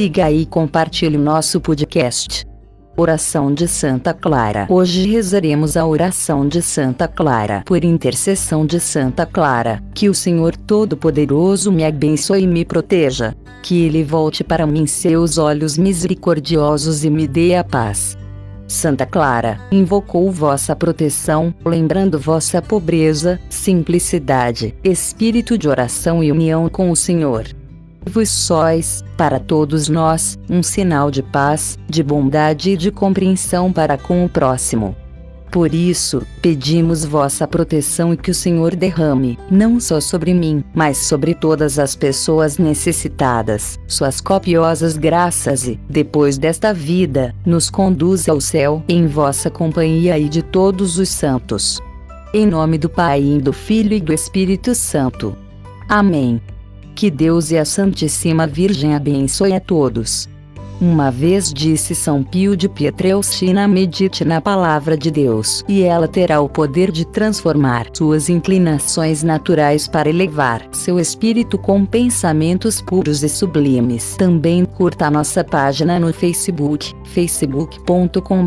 siga e compartilhe o nosso podcast. Oração de Santa Clara. Hoje rezaremos a oração de Santa Clara. Por intercessão de Santa Clara, que o Senhor Todo-Poderoso me abençoe e me proteja. Que ele volte para mim seus olhos misericordiosos e me dê a paz. Santa Clara, invocou vossa proteção, lembrando vossa pobreza, simplicidade, espírito de oração e união com o Senhor. Vos sois, para todos nós, um sinal de paz, de bondade e de compreensão para com o próximo. Por isso, pedimos vossa proteção e que o Senhor derrame, não só sobre mim, mas sobre todas as pessoas necessitadas, suas copiosas graças e, depois desta vida, nos conduza ao céu, em vossa companhia e de todos os santos. Em nome do Pai e do Filho e do Espírito Santo. Amém. Que Deus e a Santíssima Virgem abençoe a todos. Uma vez disse São Pio de Pietrelcina medite na palavra de Deus e ela terá o poder de transformar suas inclinações naturais para elevar seu espírito com pensamentos puros e sublimes. Também curta nossa página no Facebook, facebook.com